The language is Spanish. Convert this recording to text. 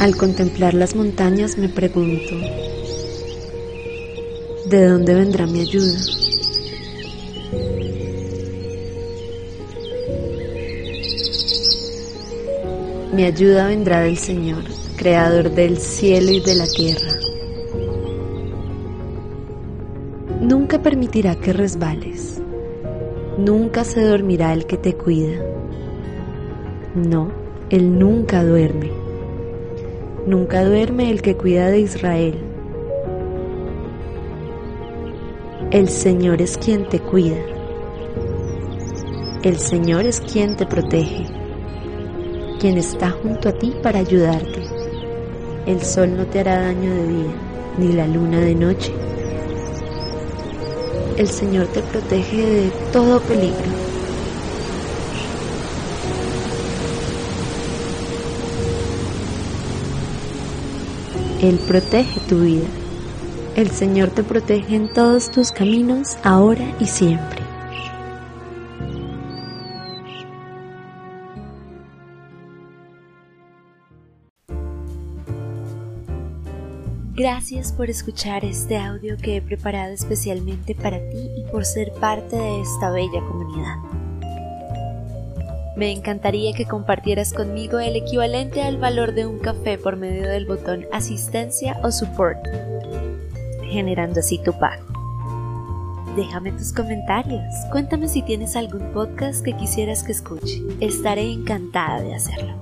Al contemplar las montañas me pregunto, ¿de dónde vendrá mi ayuda? Mi ayuda vendrá del Señor, Creador del cielo y de la tierra. Nunca permitirá que resbales. Nunca se dormirá el que te cuida. No, Él nunca duerme. Nunca duerme el que cuida de Israel. El Señor es quien te cuida. El Señor es quien te protege, quien está junto a ti para ayudarte. El sol no te hará daño de día, ni la luna de noche. El Señor te protege de todo peligro. Él protege tu vida. El Señor te protege en todos tus caminos, ahora y siempre. Gracias por escuchar este audio que he preparado especialmente para ti y por ser parte de esta bella comunidad. Me encantaría que compartieras conmigo el equivalente al valor de un café por medio del botón asistencia o support, generando así tu pago. Déjame tus comentarios, cuéntame si tienes algún podcast que quisieras que escuche, estaré encantada de hacerlo.